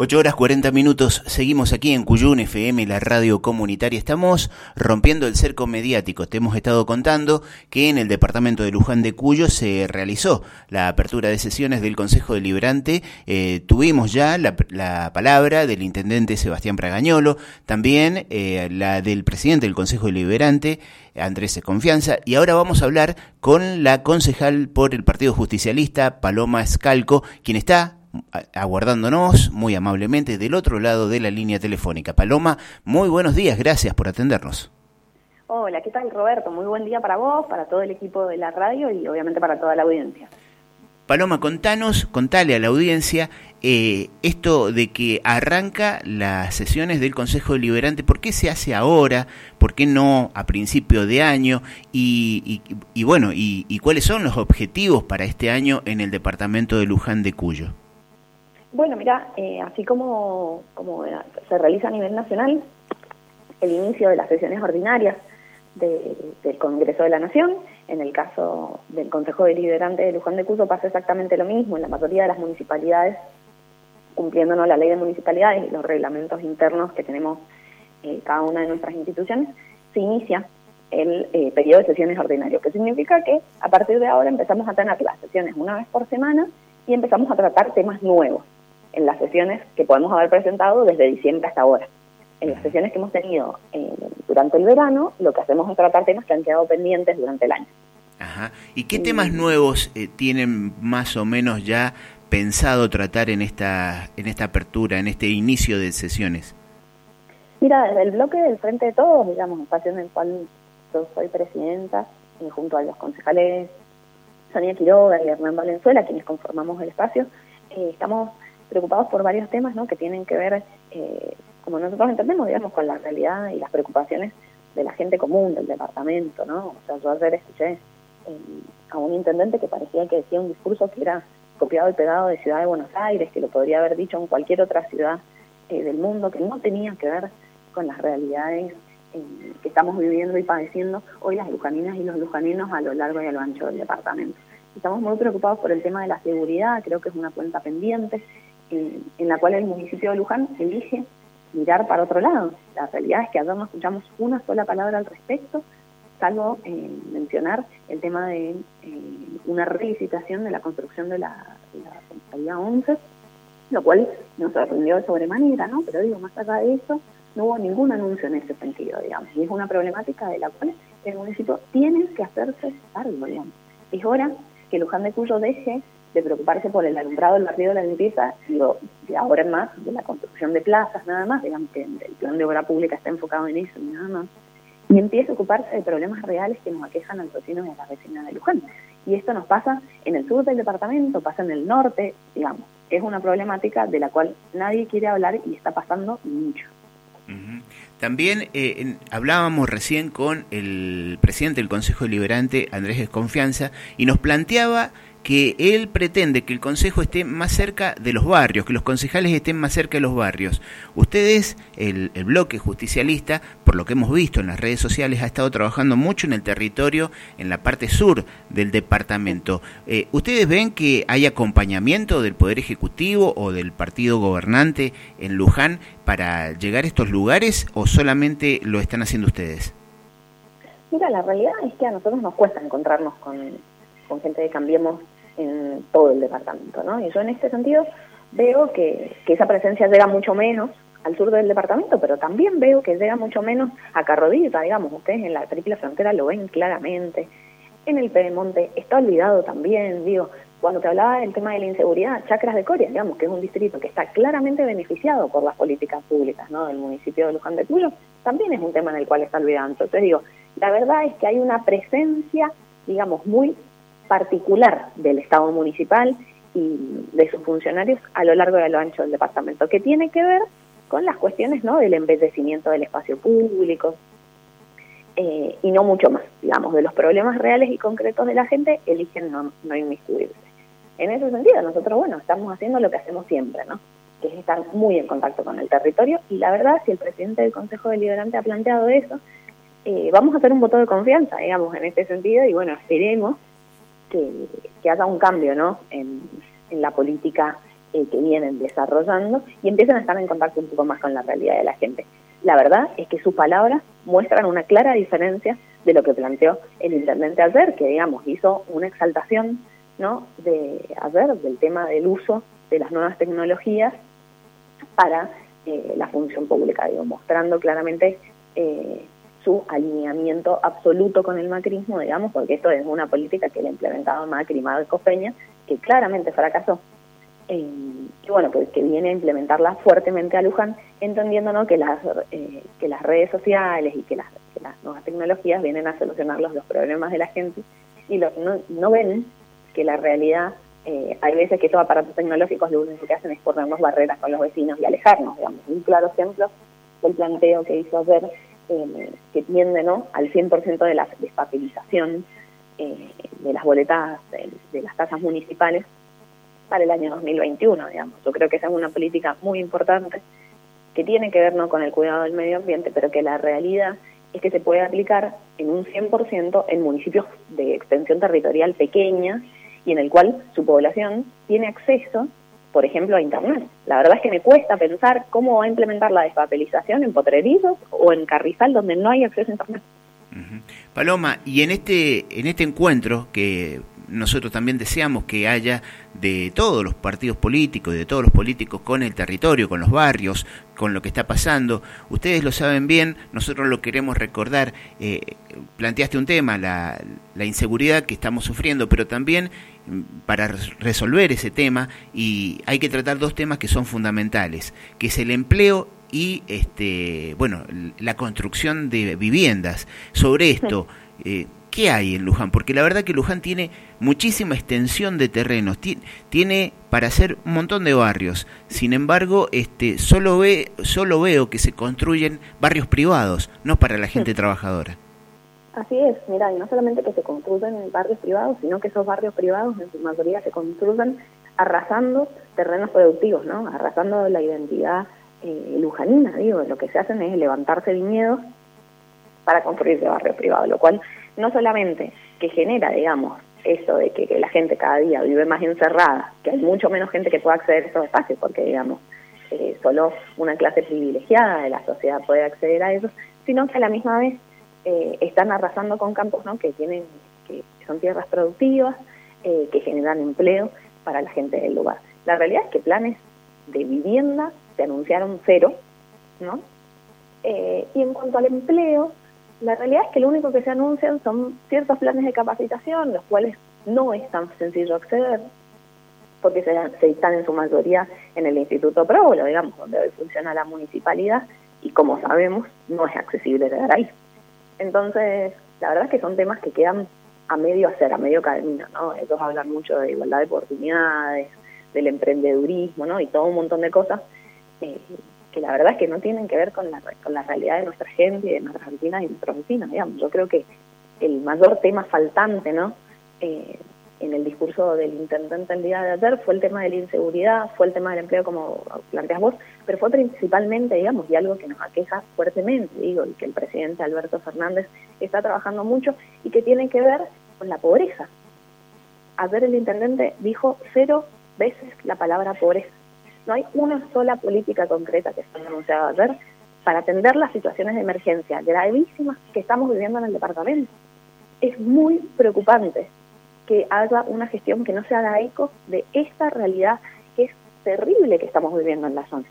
8 horas 40 minutos, seguimos aquí en Cuyún FM, la radio comunitaria. Estamos rompiendo el cerco mediático. Te hemos estado contando que en el departamento de Luján de Cuyo se realizó la apertura de sesiones del Consejo Deliberante. Eh, tuvimos ya la, palabra del intendente Sebastián Pragañolo, también eh, la del presidente del Consejo Deliberante, Andrés Confianza, y ahora vamos a hablar con la concejal por el Partido Justicialista, Paloma Escalco, quien está aguardándonos muy amablemente del otro lado de la línea telefónica. Paloma, muy buenos días, gracias por atendernos. Hola, ¿qué tal Roberto? Muy buen día para vos, para todo el equipo de la radio y obviamente para toda la audiencia. Paloma, contanos, contale a la audiencia eh, esto de que arranca las sesiones del Consejo Deliberante, ¿por qué se hace ahora? ¿Por qué no a principio de año? Y, y, bueno, y, y, cuáles son los objetivos para este año en el departamento de Luján de Cuyo? Bueno, mira, eh, así como, como se realiza a nivel nacional el inicio de las sesiones ordinarias del Congreso de la Nación, en el caso del Consejo Deliberante de Luján de Cuyo pasa exactamente lo mismo en la mayoría de las municipalidades, cumpliéndonos la ley de municipalidades y los reglamentos internos que tenemos eh, cada una de nuestras instituciones, se inicia el eh, periodo de sesiones ordinarias, que significa que a partir de ahora empezamos a tener las sesiones una vez por semana y empezamos a tratar temas nuevos en las sesiones que podemos haber presentado desde diciembre hasta ahora. En las sesiones que hemos tenido eh, durante el verano, lo que hacemos es tratar temas que han quedado pendientes durante el año. Ajá. ¿Y qué temas nuevos eh, tienen más o menos ya pensado tratar en esta, en esta apertura, en este inicio de sesiones? Mira, desde el bloque del Frente de Todos, digamos, espacio en el cual yo soy presidenta, y junto a los concejales Sonia Quiroga y Hernán Valenzuela, quienes conformamos el espacio, eh, estamos preocupados por varios temas ¿no? que tienen que ver, eh, como nosotros entendemos, digamos, con la realidad y las preocupaciones de la gente común del departamento, ¿no? O sea, yo ayer escuché eh, a un intendente que parecía que decía un discurso que era copiado y pegado de Ciudad de Buenos Aires, que lo podría haber dicho en cualquier otra ciudad eh, del mundo, que no tenía que ver con las realidades que estamos viviendo y padeciendo hoy las lujaninas y los lujaninos a lo largo y a lo ancho del departamento. Estamos muy preocupados por el tema de la seguridad, creo que es una cuenta pendiente, en, la cual el municipio de Luján elige mirar para otro lado. La realidad es que ayer no escuchamos una sola palabra al respecto, salvo eh, mencionar el tema de eh, una relicitación de la construcción de la, de la 11, lo cual nos sorprendió de sobremanera, ¿no? Pero digo, más allá de eso, no hubo ningún anuncio en ese sentido, digamos. Y es una problemática de la cual el municipio tiene que hacerse cargo, digamos. Es hora que Luján de Cuyo deje de preocuparse por el alumbrado, el barrio, la limpieza, digo, de ahora en más, de la construcción de plazas, nada más, digamos que el plan de obra pública está enfocado en eso nada más, y empiece a ocuparse de problemas reales que nos aquejan a los vecinos y a las vecinas de Luján. Y esto nos pasa en el sur del departamento, pasa en el norte, digamos, es una problemática de la cual nadie quiere hablar y está pasando mucho. También eh, hablábamos recién con el presidente del Consejo Deliberante, Andrés Desconfianza, y nos planteaba que él pretende que el Consejo esté más cerca de los barrios, que los concejales estén más cerca de los barrios. Ustedes, el, bloque justicialista, por lo que hemos visto en las redes sociales, ha estado trabajando mucho en el territorio, en la parte sur del departamento. Eh, ¿Ustedes ven que hay acompañamiento del Poder Ejecutivo o del partido gobernante en Luján para llegar a estos lugares o solamente lo están haciendo ustedes? Mira, la realidad es que a nosotros nos cuesta encontrarnos con con gente de Cambiemos en todo el departamento, ¿no? Y yo en este sentido veo que, esa presencia llega mucho menos al sur del departamento, pero también veo que llega mucho menos a Carrodita, digamos, ustedes en la triple frontera lo ven claramente, en el Pedemonte está olvidado también, digo, cuando te hablaba del tema de la inseguridad, Chacras de Coria, digamos, que es un distrito que está claramente beneficiado por las políticas públicas, del municipio de Luján de Cuyo, también es un tema en el cual está olvidado. Entonces digo, la verdad es que hay una presencia, digamos, muy particular del Estado municipal y de sus funcionarios a lo largo y a lo ancho del departamento, que tiene que ver con las cuestiones ¿no? del embellecimiento del espacio público eh, y no mucho más, digamos, de los problemas reales y concretos de la gente, eligen no, no inmiscuirse. En ese sentido, nosotros, bueno, estamos haciendo lo que hacemos siempre, ¿no? que es estar muy en contacto con el territorio y la verdad, si el presidente del Consejo Deliberante ha planteado eso, eh, vamos a hacer un voto de confianza, digamos, en este sentido y bueno, esperemos que, que haya un cambio ¿no? en, la política eh, que vienen desarrollando y empiezan a estar en contacto un poco más con la realidad de la gente. La verdad es que sus palabras muestran una clara diferencia de lo que planteó el intendente ayer, que digamos hizo una exaltación ¿no? de ayer del tema del uso de las nuevas tecnologías para eh, la función pública, digo, mostrando claramente eh, su alineamiento absoluto con el macrismo, digamos, porque esto es una política que le ha implementado Macri, Marcos Peña, que claramente fracasó. Eh, y bueno, que, que, viene a implementarla fuertemente a Luján, entendiendo ¿no? que, las, eh, que las redes sociales y que las, que las, nuevas tecnologías vienen a solucionar los, los problemas de la gente y lo, no, no ven que la realidad, eh, hay veces que estos aparatos tecnológicos lo único que hacen es ponernos barreras con los vecinos y alejarnos, digamos. Un claro ejemplo del planteo que hizo ayer eh, que tiende ¿no? al 100% de la despapelización eh, de las boletas de, de, las tasas municipales para el año 2021, digamos. Yo creo que esa es una política muy importante que tiene que ver no con el cuidado del medio ambiente, pero que la realidad es que se puede aplicar en un 100% en municipios de extensión territorial pequeña y en el cual su población tiene acceso por ejemplo, a Internet. La verdad es que me cuesta pensar cómo va a implementar la despapelización en Potrerillos o en Carrizal, donde no hay acceso a Internet. Paloma, y en este, en este encuentro que nosotros también deseamos que haya de todos los partidos políticos, de todos los políticos con el territorio, con los barrios, con lo que está pasando. Ustedes lo saben bien, nosotros lo queremos recordar. Eh, planteaste un tema, la, la, inseguridad que estamos sufriendo, pero también para resolver ese tema y hay que tratar dos temas que son fundamentales, que es el empleo y este bueno la construcción de viviendas. Sobre esto, eh, ¿qué hay en Luján? Porque la verdad que Luján tiene muchísima extensión de terrenos, tiene para hacer un montón de barrios. Sin embargo, este solo ve solo veo que se construyen barrios privados, no para la gente trabajadora. Así es, mira, y no solamente que se construyen en barrios privados, sino que esos barrios privados en su mayoría se construyen arrasando terrenos productivos, ¿no? Arrasando la identidad eh, lujanina, digo, lo que se hacen es levantarse viñedos para construir ese barrio privado, lo cual no solamente que genera, digamos, eso de que, que, la gente cada día vive más encerrada, que hay mucho menos gente que pueda acceder a esos espacios, porque, digamos, eh, solo una clase privilegiada de la sociedad puede acceder a eso, sino que a la misma vez eh, están arrasando con campos ¿no? que tienen que son tierras productivas, eh, que generan empleo para la gente del lugar. La realidad es que planes de vivienda se anunciaron cero, ¿no? Eh, y en cuanto al empleo, la realidad es que lo único que se anuncian son ciertos planes de capacitación, los cuales no es tan sencillo acceder, porque se, están en su mayoría en el Instituto Próbolo, digamos, donde hoy funciona la municipalidad, y como sabemos, no es accesible llegar ahí. Entonces, la verdad es que son temas que quedan a medio hacer, a medio camino, ¿no? Ellos hablan mucho de igualdad de oportunidades, del emprendedurismo, ¿no? Y todo un montón de cosas eh, que la verdad es que no tienen que ver con la, realidad de nuestra gente, de nuestras vecinas y nuestros vecinos, digamos. Yo creo que el mayor tema faltante, ¿no? Eh, en el discurso del intendente el día de ayer fue el tema de la inseguridad, fue el tema del empleo como planteas vos, pero fue principalmente, digamos, y algo que nos aqueja fuertemente, digo, y que el presidente Alberto Fernández está trabajando mucho y que tiene que ver con la pobreza. Ayer el intendente dijo cero veces la palabra pobreza. No hay una sola política concreta que se anunciado ayer para atender las situaciones de emergencia gravísimas que estamos viviendo en el departamento. Es muy preocupante que haya una gestión que no se haga eco de esta realidad que es terrible que estamos viviendo en la zona.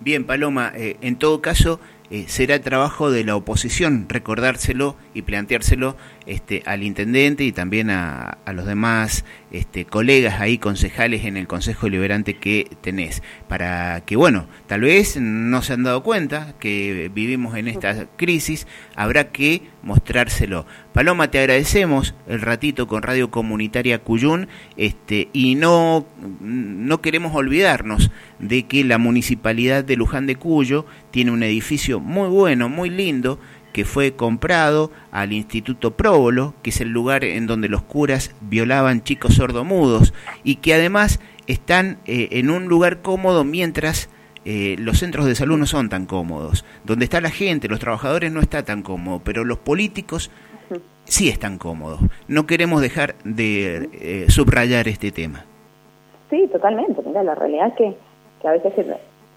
Bien, Paloma, eh, en todo caso, eh, será trabajo de la oposición recordárselo y planteárselo este, al intendente y también a, los demás este, colegas ahí, concejales en el Consejo Liberante que tenés, para que, bueno, tal vez no se han dado cuenta que vivimos en esta crisis, habrá que mostrárselo. Paloma, te agradecemos el ratito con Radio Comunitaria Cuyún este, y no, no queremos olvidarnos de que la Municipalidad de Luján de Cuyo tiene un edificio muy bueno, muy lindo, que fue comprado al Instituto Próbolo, que es el lugar en donde los curas violaban chicos sordomudos y que además están eh, en un lugar cómodo mientras eh, los centros de salud no son tan cómodos. Donde está la gente, los trabajadores no está tan cómodo, pero los políticos sí están cómodos. No queremos dejar de eh, subrayar este tema. Sí, totalmente. Mira, la realidad es que, que a veces,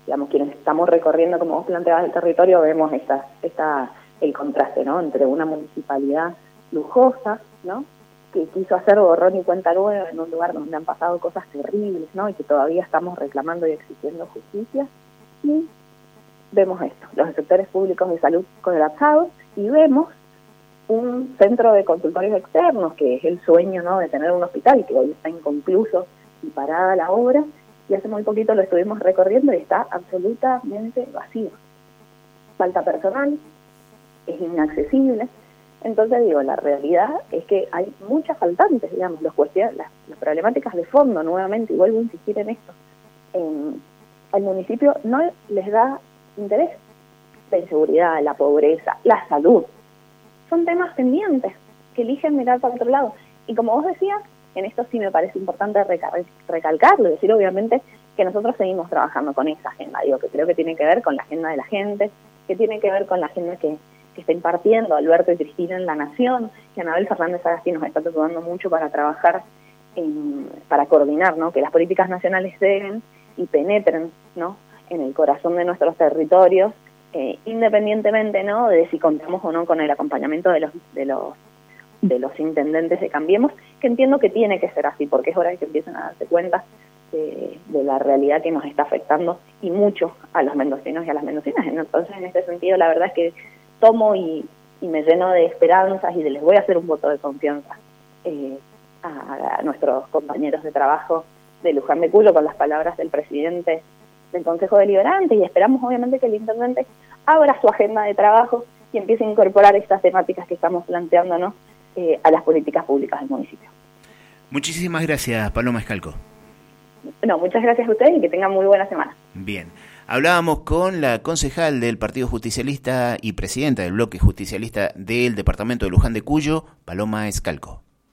digamos, quienes estamos recorriendo, como vos planteabas, el territorio, vemos esta, esta, el contraste, ¿no? Entre una municipalidad lujosa, ¿no? Que quiso hacer borrón y cuenta nueva en un lugar donde han pasado cosas terribles, ¿no? Y que todavía estamos reclamando y exigiendo justicia. Y vemos esto, los sectores públicos de salud colapsados y vemos un centro de consultorios externos, que es el sueño ¿no? de tener un hospital, que hoy está inconcluso y parada la obra, y hace muy poquito lo estuvimos recorriendo y está absolutamente vacío. Falta personal, es inaccesible. Entonces digo, la realidad es que hay muchas faltantes, digamos, los cuestiones, las, problemáticas de fondo, nuevamente, y vuelvo a insistir en esto. En, al municipio no les da interés la inseguridad, la pobreza, la salud. Son temas pendientes que eligen mirar para otro lado. Y como vos decías, en esto sí me parece importante recalcarlo, decir obviamente que nosotros seguimos trabajando con esa agenda, digo que creo que tiene que ver con la agenda de la gente, que tiene que ver con la agenda que, que está impartiendo Alberto y Cristina en La Nación, que Anabel Fernández Agasti nos está ayudando mucho para trabajar, en, para coordinar, ¿no? que las políticas nacionales lleguen y penetren ¿no? en el corazón de nuestros territorios, eh, independientemente ¿no? de si contamos o no con el acompañamiento de los, de los de los intendentes de Cambiemos, que entiendo que tiene que ser así, porque es hora de que empiecen a darse cuenta de, la realidad que nos está afectando y mucho a los mendocinos y a las mendocinas. Entonces, en este sentido, la verdad es que tomo y, me lleno de esperanzas y les voy a hacer un voto de confianza eh, a, nuestros compañeros de trabajo de Luján de Cuyo con las palabras del presidente del Consejo Deliberante y esperamos obviamente que el intendente abra su agenda de trabajo y empiece a incorporar estas temáticas que estamos planteándonos eh, a las políticas públicas del municipio. Muchísimas gracias, Paloma Escalco. No, muchas gracias a ustedes y que tengan muy buena semana. Bien. Hablábamos con la concejal del Partido Justicialista y presidenta del bloque justicialista del Departamento de Luján de Cuyo, Paloma Escalco.